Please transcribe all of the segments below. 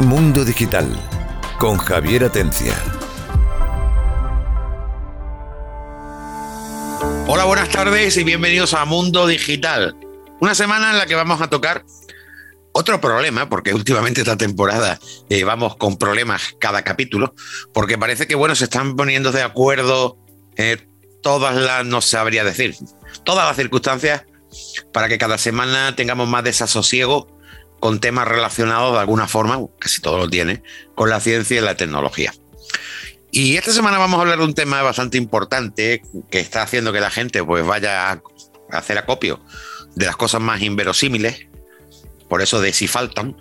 Mundo Digital con Javier Atencia. Hola, buenas tardes y bienvenidos a Mundo Digital. Una semana en la que vamos a tocar otro problema, porque últimamente esta temporada eh, vamos con problemas cada capítulo, porque parece que bueno, se están poniendo de acuerdo eh, todas las, no sabría decir, todas las circunstancias para que cada semana tengamos más desasosiego con temas relacionados de alguna forma, casi todo lo tiene, con la ciencia y la tecnología. Y esta semana vamos a hablar de un tema bastante importante que está haciendo que la gente pues vaya a hacer acopio de las cosas más inverosímiles, por eso de si faltan,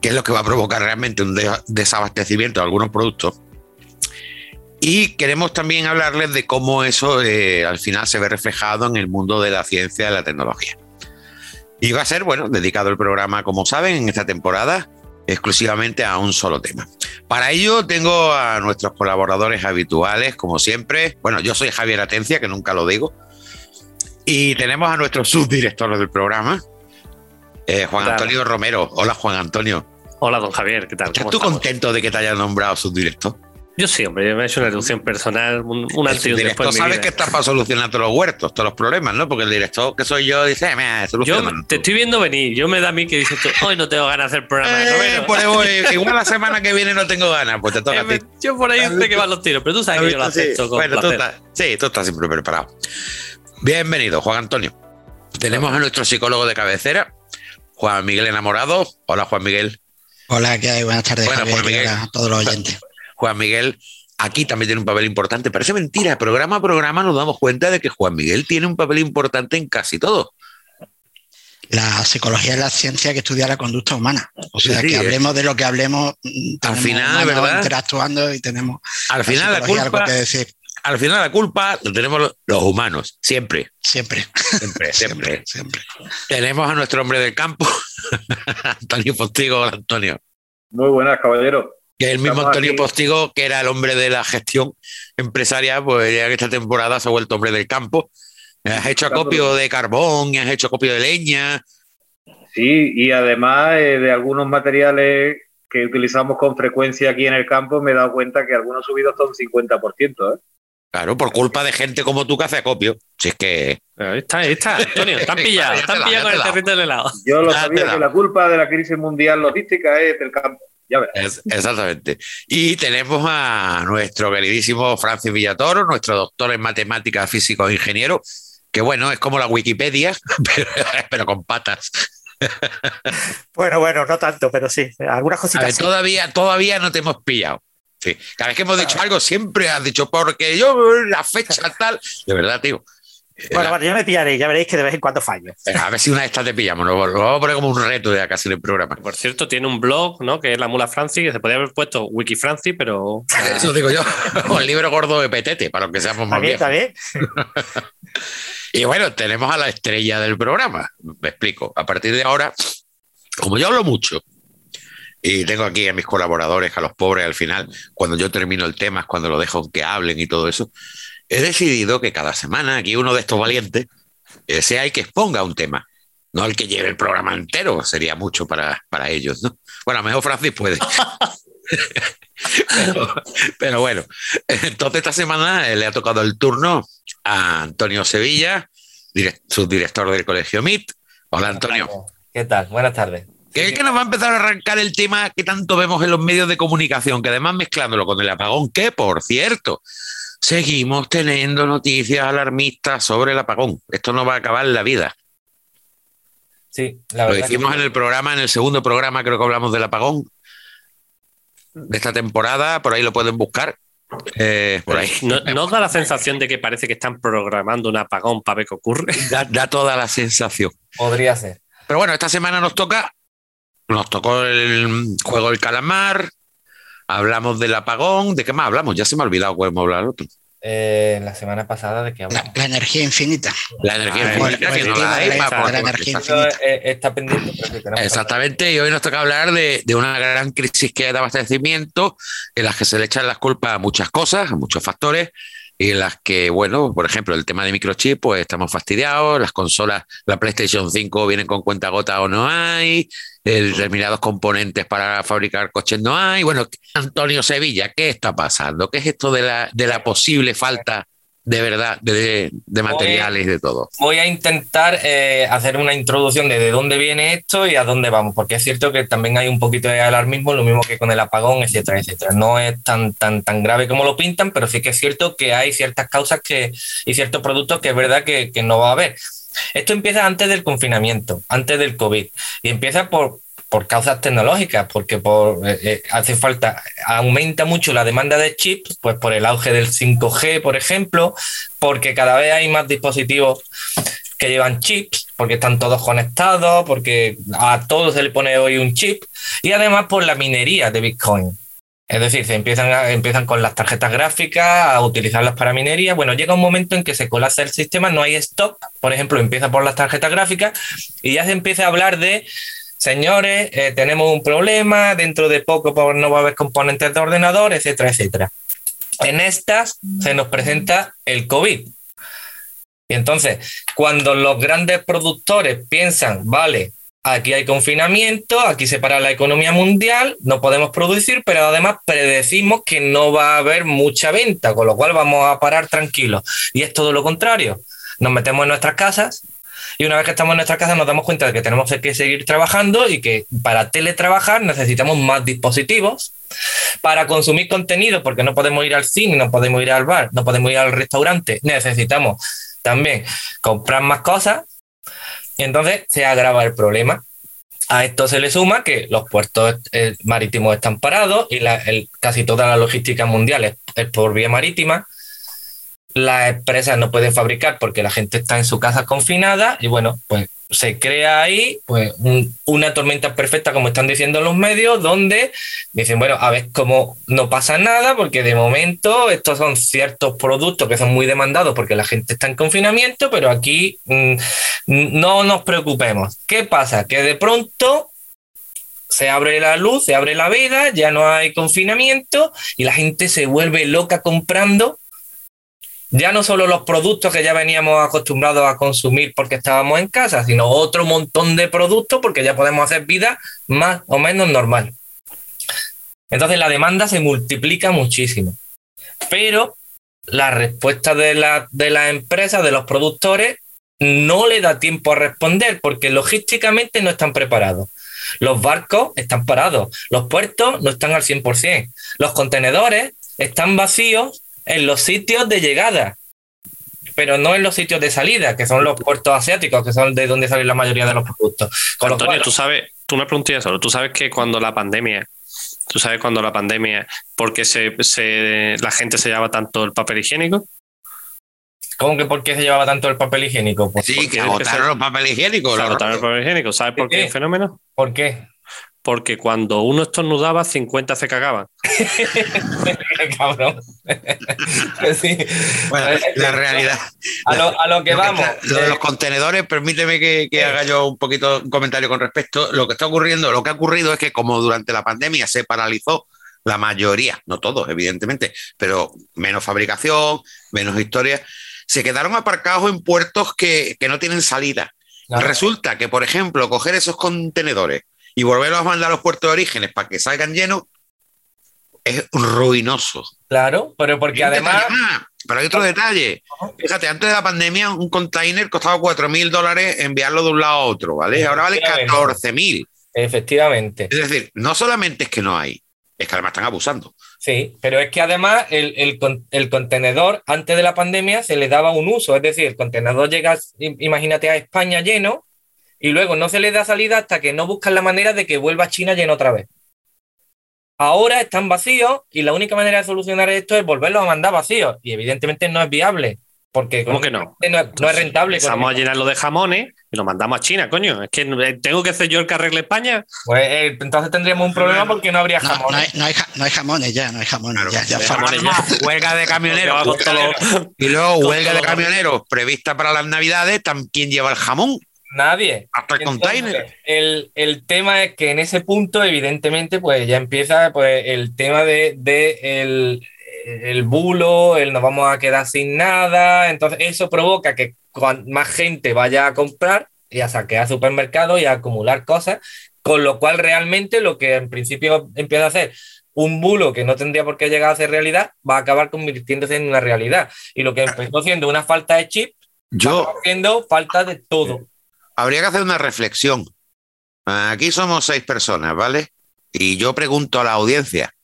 que es lo que va a provocar realmente un desabastecimiento de algunos productos. Y queremos también hablarles de cómo eso eh, al final se ve reflejado en el mundo de la ciencia y la tecnología. Y va a ser, bueno, dedicado el programa, como saben, en esta temporada, exclusivamente a un solo tema. Para ello tengo a nuestros colaboradores habituales, como siempre. Bueno, yo soy Javier Atencia, que nunca lo digo. Y tenemos a nuestro subdirector del programa, eh, Juan Antonio Romero. Hola, Juan Antonio. Hola, don Javier, ¿qué tal? ¿Estás tú contento de que te hayan nombrado subdirector? Yo sí, hombre, yo me he hecho una reducción personal, un, un antes y después. sabes que estás para solucionar todos los huertos, todos los problemas, ¿no? Porque el director que soy yo dice, me Yo te estoy viendo venir, yo me da a mí que dices tú, hoy no tengo ganas de hacer programa. Eh, por ahí igual la semana que viene no tengo ganas, pues te toca a ti. Yo por ahí sé que van los tiros, pero tú sabes que yo lo acepto con bueno, Tú estás, sí, tú estás siempre preparado. Bienvenido, Juan Antonio. Tenemos a nuestro psicólogo de cabecera, Juan Miguel Enamorado. Hola, Juan Miguel. Hola, ¿qué hay? Buenas tardes, bueno, Juan Miguel. a todos los oyentes. Juan Miguel aquí también tiene un papel importante. Parece mentira, programa a programa nos damos cuenta de que Juan Miguel tiene un papel importante en casi todo. La psicología es la ciencia que estudia la conducta humana. O sea, que hablemos de lo que hablemos, al final, ¿verdad? interactuando y tenemos al final la, culpa, Al final la culpa lo tenemos los humanos, siempre. Siempre. Siempre, siempre. siempre. Tenemos a nuestro hombre del campo, Antonio Postigo. Hola, Antonio. Muy buenas, caballero. Que el mismo Antonio Postigo, que era el hombre de la gestión empresarial, pues ya que esta temporada se ha vuelto hombre del campo. Has hecho acopio de carbón, has hecho acopio de leña. Sí, y además eh, de algunos materiales que utilizamos con frecuencia aquí en el campo, me he dado cuenta que algunos subidos son 50%. ¿eh? Claro, por culpa de gente como tú que hace acopio. Si es que. Ahí está, ahí está, Antonio, están pillados, están pillados con el territorio del helado. Yo lo sabía que la culpa de la crisis mundial logística es del campo exactamente. Y tenemos a nuestro queridísimo Francis Villatoro, nuestro doctor en matemáticas, físico e ingeniero, que bueno, es como la Wikipedia, pero, con patas. Bueno, bueno, no tanto, pero sí, algunas cositas. todavía, todavía no te hemos pillado. Sí. Cada vez que hemos dicho algo, siempre has dicho, porque yo la fecha tal. De verdad, tío. Bueno, bueno, ya me pillaré, ya veréis que de vez en cuando fallo. a ver si una de estas te pillamos, lo, vamos a poner como un reto ya casi en el programa. Por cierto, tiene un blog, ¿no? Que es la mula Francis, que se podría haber puesto Wiki Francis, pero. Eso digo yo, o el libro gordo de Petete, para que seamos más bien. y bueno, tenemos a la estrella del programa. Me explico. A partir de ahora, como yo hablo mucho, y tengo aquí a mis colaboradores, a los pobres al final, cuando yo termino el tema es cuando lo dejo que hablen y todo eso he decidido que cada semana aquí uno de estos valientes sea el que exponga un tema, no el que lleve el programa entero, sería mucho para, para ellos, ¿no? Bueno, a lo mejor Francis puede. pero, bueno, entonces esta semana eh, le ha tocado el turno a Antonio Sevilla, subdirector del Colegio MIT. Hola, Antonio. ¿Qué tal? Buenas tardes. Que es que nos va a empezar a arrancar el tema que tanto vemos en los medios de comunicación, que además mezclándolo con el apagón, que por cierto, seguimos teniendo noticias alarmistas sobre el apagón. Esto no va a acabar la vida. Sí, la verdad. Lo dijimos en el programa, en el segundo programa, creo que hablamos del apagón de esta temporada, por ahí lo pueden buscar. Eh, por ahí. ¿No, ¿No, da la sensación de que parece que están programando un apagón para ver qué ocurre? Da, toda la sensación. Podría ser. Pero bueno, esta semana nos toca, nos tocó el juego del calamar, Hablamos del apagón, ¿de qué más hablamos? Ya se me ha olvidado cómo hablar otro. Eh, la semana pasada de qué hablamos. La, energía infinita. La energía ah, infinita, que no la hay la energía infinita. Está pendiente. Exactamente, y hoy nos toca hablar de, de, una gran crisis que hay de abastecimiento, en la que se le echan las culpas a muchas cosas, a muchos factores, en las que, bueno, por ejemplo, el tema de microchip, pues estamos fastidiados, las consolas, la PlayStation 5 vienen con cuenta gota o no hay, determinados componentes para fabricar coches no hay. Bueno, Antonio Sevilla, ¿qué está pasando? ¿Qué es esto de la, de la posible falta de verdad, de, materiales y de todo. Voy a intentar eh, hacer una introducción de de dónde viene esto y a dónde vamos, porque es cierto que también hay un poquito de alarmismo, lo mismo que con el apagón, etcétera, etcétera. No es tan, tan, tan grave como lo pintan, pero sí que es cierto que hay ciertas causas que, y ciertos productos que es verdad que, que no va a haber. Esto empieza antes del confinamiento, antes del COVID, y empieza por, por causas tecnológicas, porque por, eh, eh, hace falta, aumenta mucho la demanda de chips, pues por el auge del 5G, por ejemplo, porque cada vez hay más dispositivos que llevan chips, porque están todos conectados, porque a todos se le pone hoy un chip, y además por la minería de Bitcoin. Es decir, se empiezan, empiezan con las tarjetas gráficas a utilizarlas para minería. Bueno, llega un momento en que se colapsa el sistema, no hay stock, por ejemplo, empieza por las tarjetas gráficas y ya se empieza a hablar de señores, eh, tenemos un problema, dentro de poco no va a haber componentes de ordenador, etcétera, etcétera. En estas se nos presenta el COVID. Y entonces, cuando los grandes productores piensan, vale, aquí hay confinamiento, aquí se para la economía mundial, no podemos producir, pero además predecimos que no va a haber mucha venta, con lo cual vamos a parar tranquilos. Y es todo lo contrario. Nos metemos en nuestras casas, y una vez que estamos en nuestra casa nos damos cuenta de que tenemos que seguir trabajando y que para teletrabajar necesitamos más dispositivos. Para consumir contenido, porque no podemos ir al cine, no podemos ir al bar, no podemos ir al restaurante, necesitamos también comprar más cosas. Y entonces se agrava el problema. A esto se le suma que los puertos eh, marítimos están parados y casi toda la logística mundial es por vía marítima las empresas no pueden fabricar porque la gente está en su casa confinada y bueno, pues se crea ahí pues una tormenta perfecta, como están diciendo los medios, donde dicen, bueno, a ver cómo no pasa nada, porque de momento estos son ciertos productos que son muy demandados porque la gente está en confinamiento, pero aquí mm, no nos preocupemos. ¿Qué pasa? Que de pronto se abre la luz, se abre la vida, ya no hay confinamiento y la gente se vuelve loca comprando ya no solo los productos que ya veníamos acostumbrados a consumir porque estábamos en casa, sino otro montón de productos porque ya podemos hacer vida más o menos normal. Entonces la demanda se multiplica muchísimo. Pero la respuesta de la, de la empresa, de los productores, no le da tiempo a responder porque logísticamente no están preparados. Los barcos están parados, los puertos no están al 100%, los contenedores están vacíos en los sitios de llegada, pero no en los sitios de salida, que son los puertos asiáticos, que son de donde salen la mayoría de los productos. Antonio, tú sabes, tú me preguntas solo, tú sabes que cuando la pandemia, tú sabes cuando la pandemia, ¿por qué se, la gente se llevaba tanto el papel higiénico? ¿Cómo que por qué se llevaba tanto el papel higiénico? Pues sí, que agotaron los papel higiénico. agotaron el papel higiénico. ¿Sabes por qué el fenómeno? ¿Por qué? Porque cuando uno estornudaba, 50 se cagaban. Cabrón. Bueno, la realidad. A lo, que vamos. lo de los contenedores, permíteme que, haga yo un poquito un comentario con respecto. Lo que está ocurriendo, lo que ha ocurrido es que como durante la pandemia se paralizó la mayoría, no todos, evidentemente, pero menos fabricación, menos historias, se quedaron aparcados en puertos que, no tienen salida. Resulta que, por ejemplo, coger esos contenedores y volverlos a mandar a los puertos de orígenes para que salgan llenos es ruinoso. Claro, pero porque además. pero hay otro detalle. Fíjate, antes de la pandemia, un container costaba 4 mil dólares enviarlo de un lado a otro, ¿vale? Ahora vale 14 mil. Efectivamente. Es decir, no solamente es que no hay, es que además están abusando. Sí, pero es que además el, el, el, contenedor antes de la pandemia se le daba un uso, es decir, el contenedor llega, imagínate, a España lleno y luego no se le da salida hasta que no buscan la manera de que vuelva a China lleno otra vez. Ahora están vacíos y la única manera de solucionar esto es volverlos a mandar vacíos. Y evidentemente no es viable. Porque ¿Cómo que no? No es, rentable. Vamos a llenarlo de jamones y lo mandamos a China, coño. Es que eh, tengo que hacer yo el que arregle España. Pues eh, entonces tendríamos un problema porque no habría jamones. No, hay, jamones ya, no hay jamones ya. Huelga de camioneros. y luego huelga de camioneros prevista para las navidades. ¿Quién lleva el jamón? Nadie. Hasta el container. El, tema es que en ese punto, evidentemente, pues ya empieza pues, el tema de, el bulo, el nos vamos a quedar sin nada. Entonces, eso provoca que más gente vaya a comprar y a saquear supermercados y a acumular cosas, con lo cual realmente lo que en principio empieza a hacer un bulo que no tendría por qué llegar a ser realidad, va a acabar convirtiéndose en una realidad. Y lo que empezó siendo una falta de chip, Yo, va siendo falta de todo. Habría que hacer una reflexión. Aquí somos seis personas, ¿vale? Y yo pregunto a la audiencia,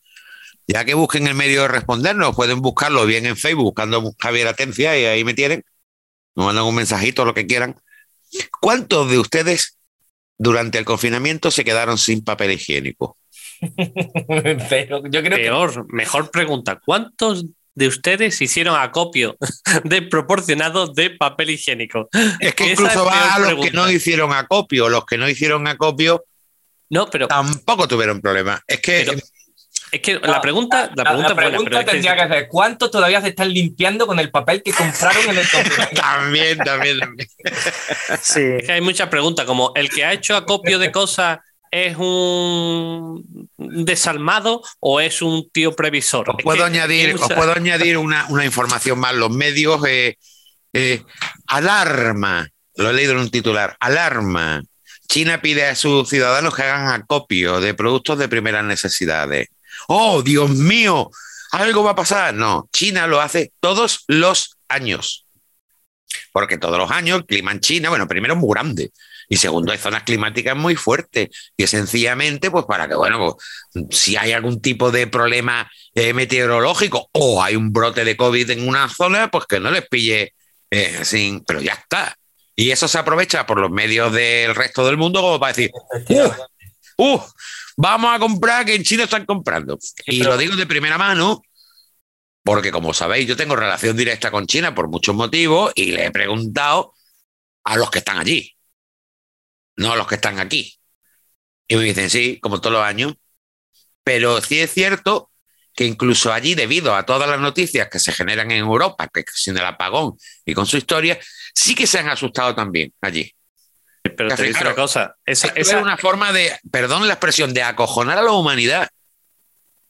ya que busquen el medio de respondernos, pueden buscarlo bien en Facebook, buscando Javier Atencia, y ahí me tienen. Me mandan un mensajito, lo que quieran. ¿Cuántos de ustedes durante el confinamiento se quedaron sin papel higiénico? Pero yo creo que Peor, mejor pregunta. ¿Cuántos de ustedes hicieron acopio desproporcionado de papel higiénico? Es que Esa incluso va a los que no hicieron acopio. Los que no hicieron acopio No, pero tampoco tuvieron problemas. Es que Pero- es que la pregunta, la la, pregunta, la buena, pregunta es que- tendría que ser, ¿cuántos todavía se están limpiando con el papel que compraron en el también, también, también. Sí. Es que hay muchas preguntas, como el que ha hecho acopio de cosas es un desalmado o es un tío previsor. Os Es puedo que añadir, os puedo añadir una, una información más. Los medios, eh, eh, alarma, lo he leído en un titular, alarma. China pide a sus ciudadanos que hagan acopio de productos de primeras necesidades. ¡Oh, Dios mío! ¿Algo va a pasar? No, China lo hace todos los años. Porque todos los años el clima en China, bueno, primero es muy grande y segundo hay zonas climáticas muy fuertes y es sencillamente pues para que, bueno, pues, si hay algún tipo de problema eh, meteorológico o hay un brote de COVID en una zona, pues que no les pille eh, sin, pero ya está. Y eso se aprovecha por los medios del resto del mundo como para decir, ¡uh! Vamos a comprar que en China están comprando. Y lo digo de primera mano, porque como sabéis, yo tengo relación directa con China por muchos motivos y le he preguntado a los que están allí, no los que están aquí. Y me dicen, sí, como todos los años. Pero sí es cierto que incluso allí, debido a todas las noticias que se generan en Europa, que sin el apagón y con su historia, sí que se han asustado también allí. Pero te digo Claro. una cosa, esa, es una forma de, perdón la expresión, de acojonar a la humanidad.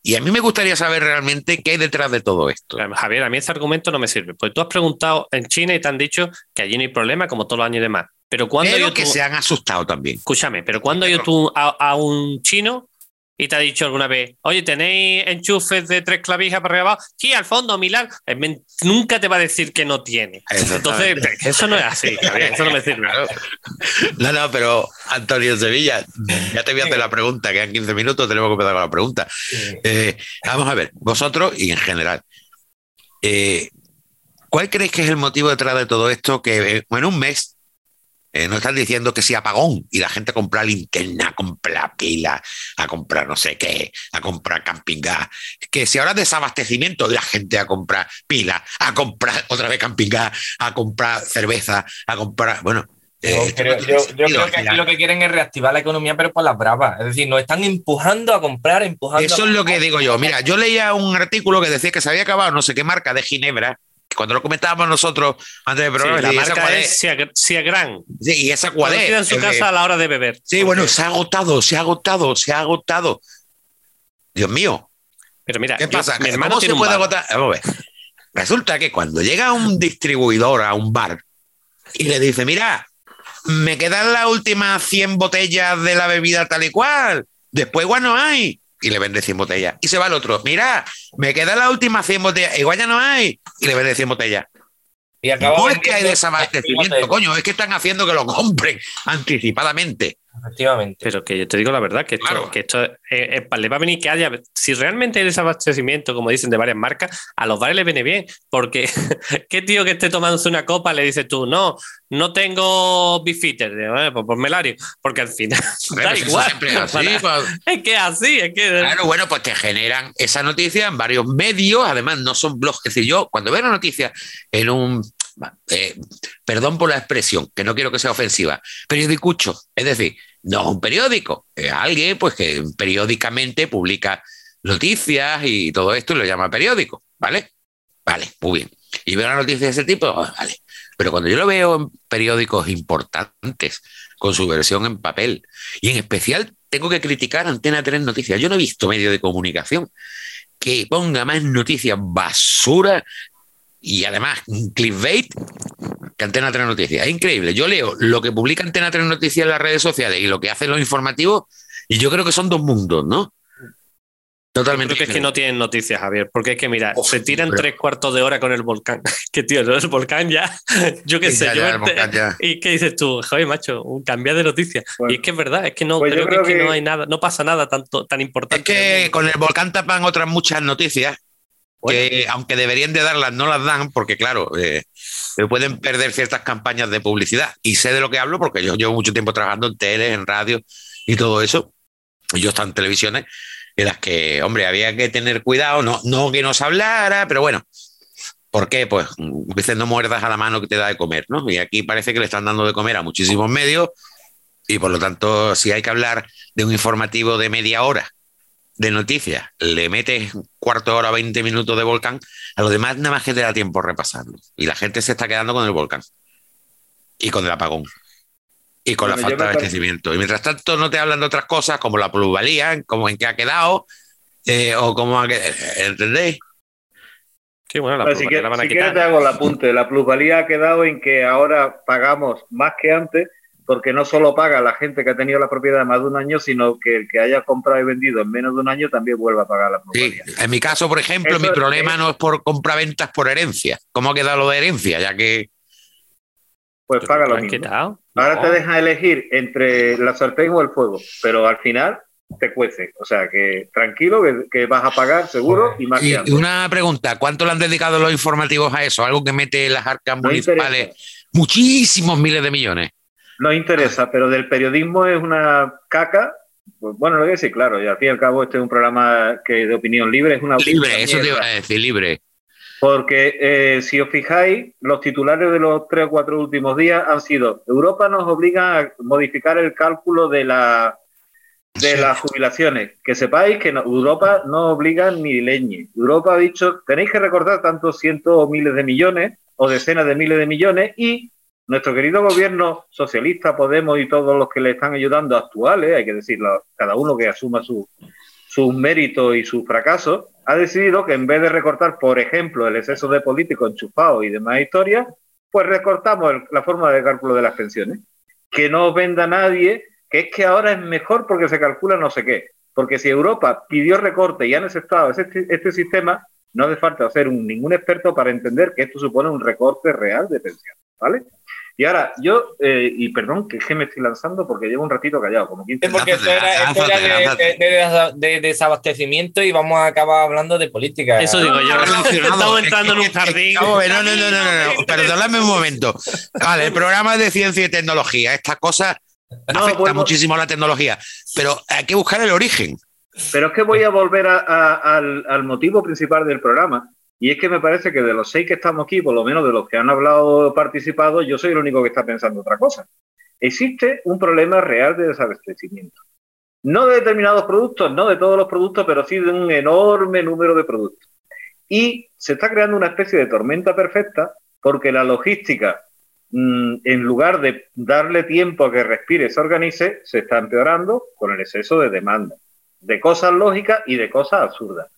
Y a mí me gustaría saber realmente qué hay detrás de todo esto. Javier, a mí ese argumento no me sirve. Pues tú has preguntado en China y te han dicho que allí no hay problema, como todos los años y demás. Pero cuando Pero yo que tú, se han asustado también. escúchame, pero cuando yo tú a, a un chino y te ha dicho alguna vez, oye, ¿tenéis enchufes de tres clavijas para arriba abajo? Sí, al fondo, Milán. Nunca te va a decir que no tiene. Entonces, eso no es así, Javier, eso no me sirve. No, no, pero Antonio Sevilla, ya te voy a hacer la pregunta, quedan 15 minutos, tenemos que empezar con la pregunta. Eh, vamos a ver, vosotros y en general, eh, ¿cuál creéis que es el motivo detrás de todo esto? Que eh, en un mes eh, nos están diciendo que si apagón y la gente compra linterna, a comprar pila, a comprar no sé qué, a comprar camping gas, que si ahora desabastecimiento y la gente a comprar pila, a comprar otra vez camping gas, a comprar cerveza, a comprar, bueno. eh, Yo creo, no yo- yo que aquí lo que quieren es reactivar la economía, pero por las bravas. Es decir, nos están empujando a comprar, empujando Eso a es lo que digo yo. Mira, yo leía un artículo que decía que se había acabado no sé qué marca de Ginebra, que cuando lo comentábamos nosotros antes del Sí, programa, la y esa marca es. Sí, y esa cuál Conocida en su casa a la hora de beber. Sí, bueno, se ha agotado, se ha agotado, se ha agotado. Dios mío, Pero mira, ¿qué yo- pasa? mi hermano ¿Cómo se puede bar. agotar? Vamos a ver. Resulta que cuando llega un distribuidor a un bar y le dice, mira, me quedan las últimas 100 botellas de la bebida tal y cual, después igual no hay, y le vende 100 botellas. Y se va el otro, mira, me quedan las últimas 100 botellas, igual ya no hay, y le vende 100 botellas. Y acaba No es que hay desabastecimiento, coño, es que están haciendo que lo compren anticipadamente. Efectivamente. Pero que yo te digo la verdad, que esto, Claro. que esto eh, eh, le va a venir que haya, si realmente hay desabastecimiento, como dicen de varias marcas, a los bares les viene bien, porque qué tío que esté tomándose una copa le dices tú, no, no tengo bifitter, pues por melario, porque al final da pues igual. siempre es así, Para- pues. es que así, es que Claro, bueno, pues te generan esa noticia en varios medios, además no son blogs. Es decir, yo cuando veo una noticia en un, eh, perdón por la expresión, que no quiero que sea ofensiva, periodicucho, es decir, no un periódico, es alguien pues que periódicamente publica noticias y todo esto y lo llama periódico, ¿vale? Vale, muy bien. Y veo una noticia de ese tipo, ah, vale. Pero cuando yo lo veo en periódicos importantes, con su versión en papel, y en especial tengo que criticar Antena 3 Noticias. Yo no he visto medio de comunicación que ponga más noticias basura y además clickbait que Antena 3 Noticias. Es increíble. Yo leo lo que publica Antena 3 Noticias en las redes sociales y lo que hacen los informativos y yo creo que son dos mundos, ¿no? Totalmente. Creo que es que no tienen noticias, Javier, porque es que, mira, se tiran tres cuartos de hora con el volcán. que tío, el volcán ya, yo qué sé, yo y qué dices tú, joder, macho, cambia de noticias. y es que es verdad, es que no pues creo, que, no hay nada, no pasa nada tanto, tan importante. Es que con el volcán tapan otras muchas noticias que aunque deberían de darlas, no las dan, porque claro, eh, se pueden perder ciertas campañas de publicidad. Y sé de lo que hablo porque yo llevo mucho tiempo trabajando en tele, en radio y todo eso. Y yo estaba en televisiones en las que, hombre, había que tener cuidado, no, no que nos hablara, pero bueno, ¿por qué? Pues veces no muerdas a la mano que te da de comer, ¿no? Y aquí parece que le están dando de comer a muchísimos medios y por lo tanto, si hay que hablar de un informativo de media hora de noticias, le metes cuarto de hora, 20 minutos de volcán, a lo demás nada más que te da tiempo repasarlo. Y la gente se está quedando con el volcán y con el apagón y con la falta de abastecimiento. Y mientras tanto no te hablan de otras cosas como la plusvalía, como en qué ha quedado, eh, o cómo ha quedado, ¿entendéis? Sí, bueno, la si, quieres, te hago el apunte. La plusvalía ha quedado en que ahora pagamos más que antes, porque no solo paga la gente que ha tenido la propiedad más de un año, sino que el que haya comprado y vendido en menos de un año también vuelve a pagar la plusvalía. Sí, en mi caso, por ejemplo, mi problema no es por compraventas por herencia. ¿Cómo ha quedado lo de herencia? Ya que pues paga lo mismo. Ahora te deja elegir entre la sartén o el fuego, pero al final te cuece. O sea que tranquilo, que, vas a pagar seguro y más. Y, una pregunta: ¿cuánto le han dedicado los informativos a eso? Algo que mete las arcas municipales muchísimos miles de millones. No interesa, pero del periodismo es una caca. Pues, bueno, lo que sí, claro, y al fin y al cabo este es un programa que de opinión libre, es una Libre, eso te iba a decir, libre. Porque eh, si os fijáis, los titulares de los tres o cuatro últimos días han sido Europa nos obliga a modificar el cálculo de, la, de las jubilaciones. Que sepáis que Europa no obliga ni leñe. Europa ha dicho, tenéis que recordar tantos cientos o miles de millones o decenas de miles de millones y nuestro querido gobierno socialista, Podemos y todos los que le están ayudando actuales, hay que decirlo, cada uno que asuma sus méritos y sus fracasos, ha decidido que en vez de recortar, por ejemplo, el exceso de políticos enchufados y demás historias, pues recortamos la forma de cálculo de las pensiones. Que no venda nadie que es que ahora es mejor porque se calcula no sé qué. Porque si Europa pidió recorte y han aceptado este, este sistema, no hace falta ser ningún experto para entender que esto supone un recorte real de pensiones. ¿Vale? Y ahora, yo, eh, y perdón que, que me estoy lanzando porque llevo un ratito callado, como 15 Porque esto era, de, desabastecimiento y vamos a acabar hablando de política. Eso digo yo. Estamos entrando en un jardín. No, no, no, no, no, perdóname un momento. Vale, el programa es de ciencia y tecnología. Estas cosas no, afectan muchísimo a la tecnología, pero hay que buscar el origen. Pero es que voy a volver al, al motivo principal del programa, y es que me parece que de los seis que estamos aquí, por lo menos de los que han hablado participado, yo soy el único que está pensando otra cosa. Existe un problema real de desabastecimiento. No de determinados productos, no de todos los productos, pero sí de un enorme número de productos. Y se está creando una especie de tormenta perfecta porque la logística, mm, en lugar de darle tiempo a que respire se organice, se está empeorando con el exceso de demanda, de cosas lógicas y de cosas absurdas.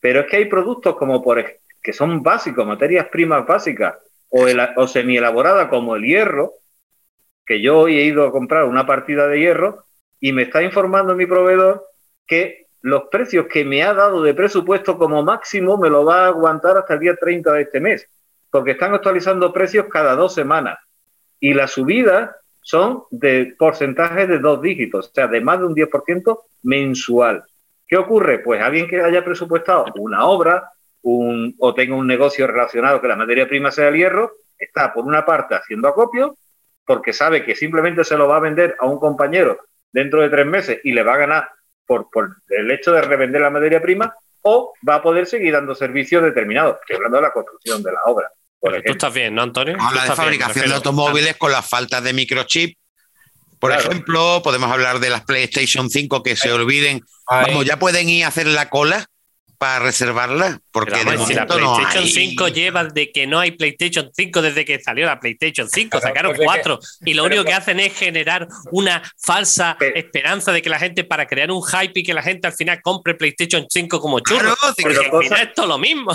Pero es que hay productos como por, que son básicos, materias primas básicas o, semi-elaboradas como el hierro, que yo hoy he ido a comprar una partida de hierro y me está informando mi proveedor que los precios que me ha dado de presupuesto como máximo me lo va a aguantar hasta el día 30 de este mes, porque están actualizando precios cada dos semanas y las subidas son de porcentajes de dos dígitos, o sea, de más de un 10% mensual. ¿Qué ocurre? Pues alguien que haya presupuestado una obra, o tenga un negocio relacionado que la materia prima sea el hierro, está por una parte haciendo acopio, porque sabe que simplemente se lo va a vender a un compañero dentro de tres meses y le va a ganar por, el hecho de revender la materia prima, o va a poder seguir dando servicios determinados, estoy hablando de la construcción de la obra. tú estás bien, ¿no, Antonio? Habla de fabricación de automóviles con la falta de microchip. Por ejemplo, podemos hablar de las PlayStation 5 que se olviden. Vamos, ya pueden ir a hacer la cola para reservarla? Porque Pero, de si la no PlayStation hay. 5 lleva de que no hay PlayStation 5 desde que salió la PlayStation 5, Claro, sacaron porque- cuatro y lo pero único que que- hacen es generar una falsa Pero- esperanza de que la gente, para crear un hype y que la gente al final compre PlayStation 5 como churro. Claro, porque al cosa- final es todo lo mismo.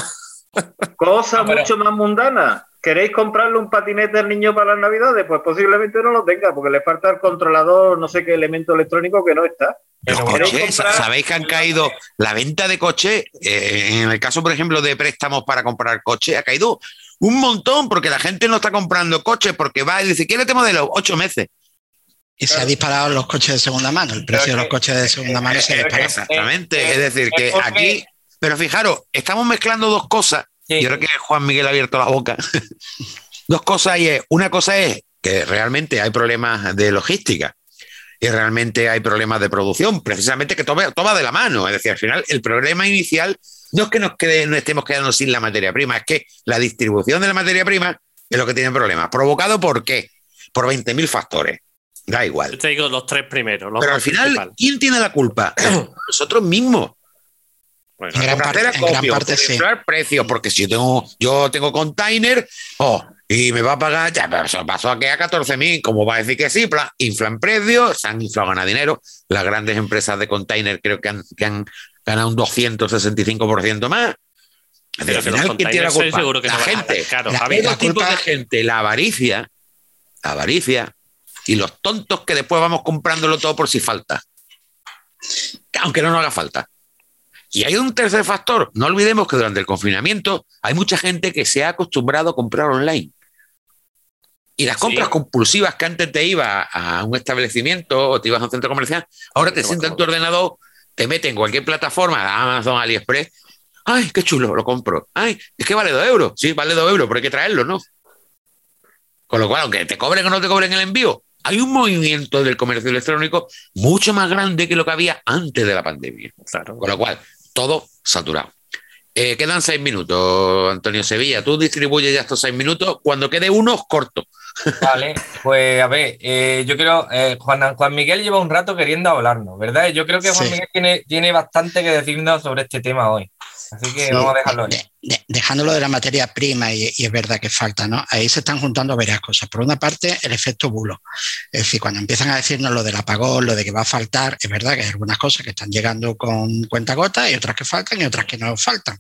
Cosa No, pero- mucho más mundana. ¿Queréis comprarle un patinete al niño para las navidades? Pues posiblemente no lo tenga, porque le falta el controlador, no sé qué elemento electrónico que no está. Los Pero ¿Queréis coches, comprar- ¿sabéis que han caído? La venta de coches, eh, en el caso, por ejemplo, de préstamos para comprar coches, ha caído un montón porque la gente no está comprando coches porque va y dice, ¿quiere este modelo? Ocho meses. Y se ha disparado los coches de segunda mano. El precio de los coches de segunda mano se ha disparado. Exactamente. eh, es decir, que porque- aquí, pero fijaros, estamos mezclando dos cosas. Sí. Yo creo que Juan Miguel ha abierto la boca. dos cosas y es, una cosa es que realmente hay problemas de logística y realmente hay problemas de producción, precisamente que toma, toma de la mano. Es decir, al final el problema inicial no es que nos, quede, no estemos quedando sin la materia prima, es que la distribución de la materia prima es lo que tiene problemas. ¿Provocado por qué? Por 20.000 factores. Da igual. Yo te digo los tres primeros. los Pero al final. ¿quién tiene la culpa? Nosotros mismos. Bueno, En gran parte- en gran parte sí. precios, porque si yo tengo, yo tengo container, oh, y me va a pagar, ya, pasó aquí a 14.000, como va a decir que sí, inflan precios, se han inflado, ganan dinero. Las grandes empresas de container creo que han, que han ganado un 265% más. Pero al final, ¿quién tiene la culpa? seguro que la gente. La- Javi. Culpa- de gente, la avaricia, la avaricia y los tontos que después vamos comprándolo todo por si falta. Aunque no nos haga falta. Y hay un tercer factor. No olvidemos que durante el confinamiento hay mucha gente que se ha acostumbrado a comprar online. Y las Sí. compras compulsivas que antes te ibas a un establecimiento o te ibas a un centro comercial, ahora te Te sientas en tu ordenador, te metes en cualquier plataforma, Amazon, AliExpress. Ay, qué chulo, lo compro. Ay, es que vale dos euros. Sí, vale dos euros, pero hay que traerlo, ¿no? Con lo cual, aunque te cobren o no te cobren el envío, hay un movimiento del comercio electrónico mucho más grande que lo que había antes de la pandemia. Claro. Con lo cual, todo saturado. Eh, quedan seis minutos, Antonio Sevilla. Tú distribuyes ya estos seis minutos. Cuando quede uno, corto. Vale, pues a ver, eh, yo creo, eh, Juan, Juan Miguel lleva un rato queriendo hablarnos, ¿verdad? Yo creo que Juan Sí. Miguel tiene, tiene bastante que decirnos sobre este tema hoy. Así que Sí, vamos a dejarlo ahí. de- de- dejándolo de la materia prima, y, y es verdad que falta, ¿no? Ahí se están juntando varias cosas. Por una parte, el efecto bulo. Es decir, cuando empiezan a decirnos lo del apagón, lo de que va a faltar, es verdad que hay algunas cosas que están llegando con cuentagotas y otras que faltan y otras que no faltan.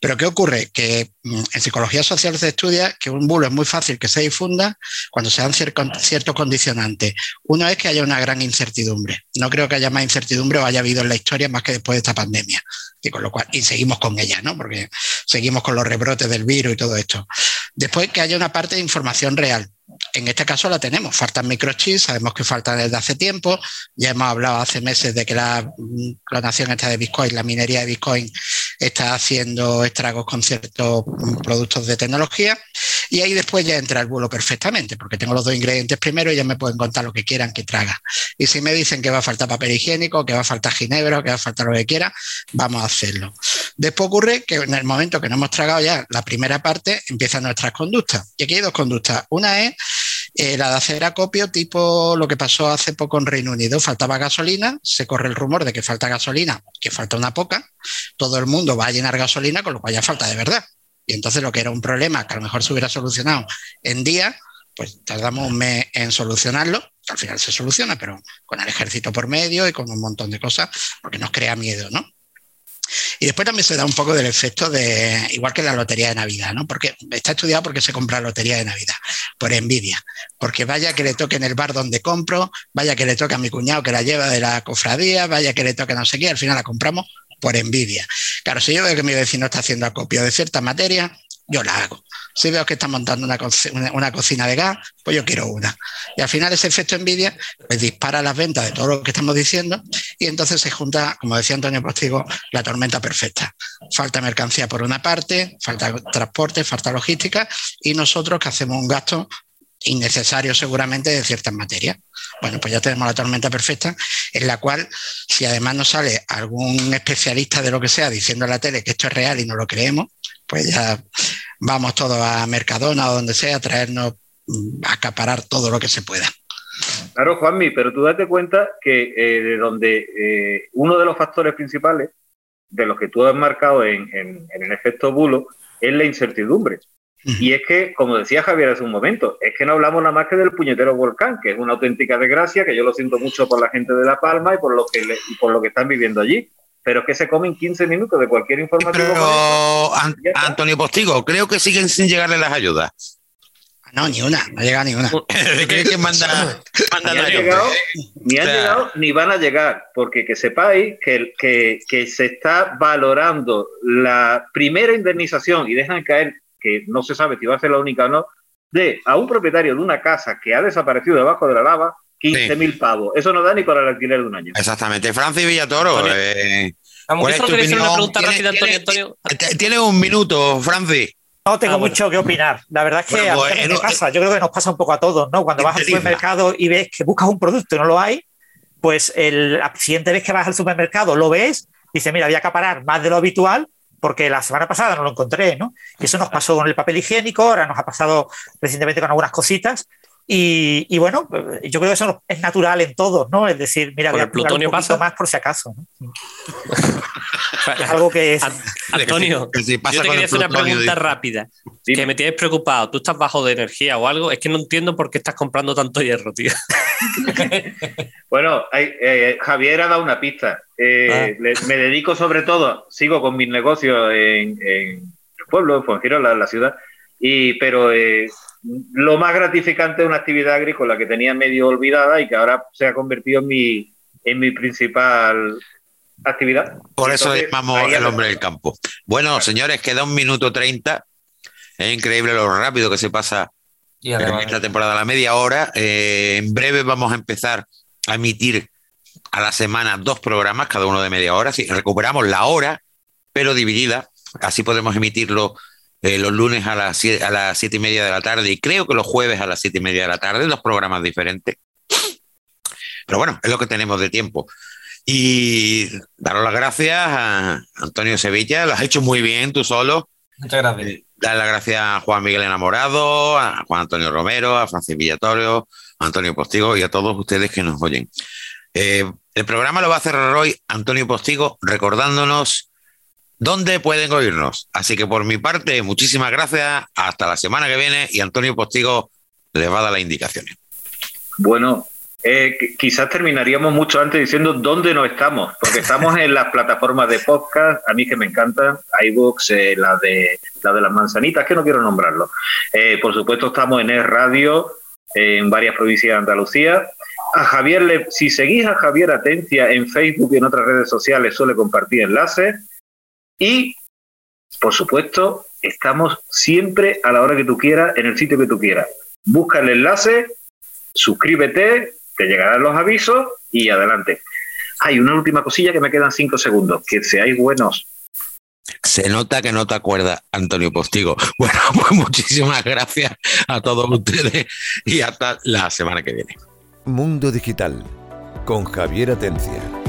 Pero ¿qué ocurre? Que mm, en psicología social se estudia que un bulo es muy fácil que se difunda cuando se dan cier- ciertos condicionantes. Uno es que haya una gran incertidumbre. No creo que haya más incertidumbre o haya habido en la historia más que después de esta pandemia. Y con lo cual, y seguimos con ella, ¿no? Porque seguimos con los rebrotes del virus y todo esto. Después que haya una parte de información real. En este caso la tenemos, faltan microchips, sabemos que faltan desde hace tiempo, ya hemos hablado hace meses de que la mm, clonación esta de Bitcoin, la minería de Bitcoin está haciendo estragos con ciertos productos de tecnología y ahí después ya entra el bulo perfectamente, porque tengo los dos ingredientes primero y ya me pueden contar lo que quieran que traga. Y si me dicen que va a faltar papel higiénico, que va a faltar ginebra, que va a faltar lo que quiera, vamos a hacerlo. Después ocurre que en el momento que no hemos tragado ya la primera parte, empiezan nuestras conductas. Y aquí hay dos conductas. Una es la de hacer acopio, tipo lo que pasó hace poco en Reino Unido. Faltaba gasolina, se corre el rumor de que falta gasolina, que falta una poca. Todo el mundo va a llenar gasolina, con lo cual ya falta de verdad. Y entonces lo que era un problema que a lo mejor se hubiera solucionado en días, pues tardamos un mes en solucionarlo. Al final se soluciona, pero con el ejército por medio y con un montón de cosas, porque nos crea miedo, ¿no? Y después también se da un poco del efecto de, igual que la lotería de Navidad, ¿no? Porque está estudiado porque se compra lotería de Navidad, por envidia. Porque vaya que le toque en el bar donde compro, vaya que le toque a mi cuñado que la lleva de la cofradía, vaya que le toque no sé qué, al final la compramos por envidia. Claro, si yo veo que mi vecino está haciendo acopio de cierta materia, yo la hago. Si veo que está montando una, una, cocina de gas, pues yo quiero una. Y al final ese efecto envidia pues dispara las ventas de todo lo que estamos diciendo y entonces se junta, como decía Antonio Postigo, la tormenta perfecta. Falta mercancía por una parte, falta transporte, falta logística y nosotros que hacemos un gasto innecesario seguramente de ciertas materias. Bueno, pues ya tenemos la tormenta perfecta en la cual si además nos sale algún especialista de lo que sea diciendo en la tele que esto es real y no lo creemos, pues ya vamos todos a Mercadona o donde sea a traernos, a acaparar todo lo que se pueda. Claro, Juanmi, pero tú date cuenta que eh, de donde eh, uno de los factores principales de los que tú has marcado en, en el efecto bulo es la incertidumbre. Y es que, como decía Javier hace un momento, es que no hablamos nada más que del puñetero volcán, que es una auténtica desgracia, que yo lo siento mucho por la gente de La Palma y por lo que, por lo que están viviendo allí. Pero que se comen 15 minutos de cualquier información. Pero, Antonio Postigo, creo que siguen sin llegarle las ayudas. No, ni una, no ha llegado ni una. que manda, ni, han llegado, ni han llegado ni van a llegar, porque que sepáis que, que, que se está valorando la primera indemnización y dejan caer que no se sabe si va a ser la única o no, de a un propietario de una casa que ha desaparecido debajo de la lava 15.000 mil pavos. Eso no da ni para el alquiler de un año. Exactamente. Francis Villatoro. Eh, Tiene un minuto, Francis. No tengo ah, mucho que opinar. La verdad es que pues, me pasa. Yo creo que nos pasa un poco a todos, ¿no? Cuando vas al supermercado y ves que buscas un producto y no lo hay, pues el, la siguiente vez que vas al supermercado lo ves, dice, mira, voy a acaparar más de lo habitual porque la semana pasada no lo encontré, ¿no? Y eso nos pasó con el papel higiénico, ahora nos ha pasado recientemente con algunas cositas. Y, bueno, yo creo que eso es natural en todos, ¿no? Es decir, mira, voy a el plutonio un pasa más por si acaso. ¿no? es algo que es. Antonio, yo te quería hacer una pregunta rápida. Que me tienes preocupado. ¿Tú estás bajo de energía o algo? Es que no entiendo por qué estás comprando tanto hierro, tío. bueno, eh, Javier ha dado una pista. Eh, ah. me dedico sobre todo, sigo con mis negocios en, el pueblo, en Fuengirola, la ciudad, y, pero eh, lo más gratificante es una actividad agrícola que tenía medio olvidada y que ahora se ha convertido en mi, en mi principal actividad. Por eso llamamos el hombre del campo. Bueno, señores, queda un minuto treinta. Es increíble lo rápido que se pasa en esta temporada, la media hora. Eh, en breve vamos a empezar a emitir a la semana dos programas, cada uno de media hora. Si recuperamos la hora, pero dividida. Así podemos emitirlo eh, los lunes a las, siete, a las siete y media de la tarde y creo que los jueves a las siete y media de la tarde, dos programas diferentes. Pero bueno, es lo que tenemos de tiempo. Y daros las gracias a Antonio Sevilla, lo has hecho muy bien tú solo. Muchas gracias. Eh, dar las gracias a Juan Miguel Enamorado, a Juan Antonio Romero, a Francis Villatorio, a Antonio Postigo y a todos ustedes que nos oyen. Eh, el programa lo va a cerrar hoy Antonio Postigo recordándonos dónde pueden oírnos. Así que por mi parte, muchísimas gracias. Hasta la semana que viene y Antonio Postigo les va a dar las indicaciones. Bueno, eh, quizás terminaríamos mucho antes diciendo dónde no estamos, porque estamos en las plataformas de podcast, a mí que me encantan, iBooks, eh, la, de, la de las manzanitas, que no quiero nombrarlo. Eh, por supuesto, estamos en el radio, en varias provincias de Andalucía. A Javier, si seguís a Javier Atencia en Facebook y en otras redes sociales, suele compartir enlaces. Y, por supuesto, estamos siempre a la hora que tú quieras, en el sitio que tú quieras. Busca el enlace, suscríbete, te llegarán los avisos y adelante. Hay una última cosilla que me quedan cinco segundos. Que seáis buenos. Se nota que no te acuerdas, Antonio Postigo. Bueno, pues muchísimas gracias a todos ustedes y hasta la semana que viene. Mundo Digital con Javier Atencia.